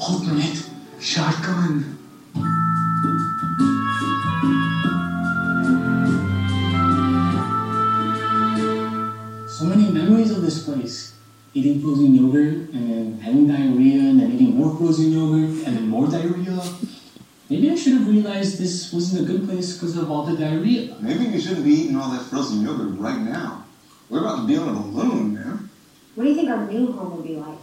Ultimate shotgun. So many memories of this place. Eating frozen yogurt and then having diarrhea and then eating more frozen yogurt and then more diarrhea. Maybe I should have realized this wasn't a good place because of all the diarrhea. Maybe you shouldn't be eating all that frozen yogurt right now. We're about to be on a balloon, man. What do you think our new home will be like?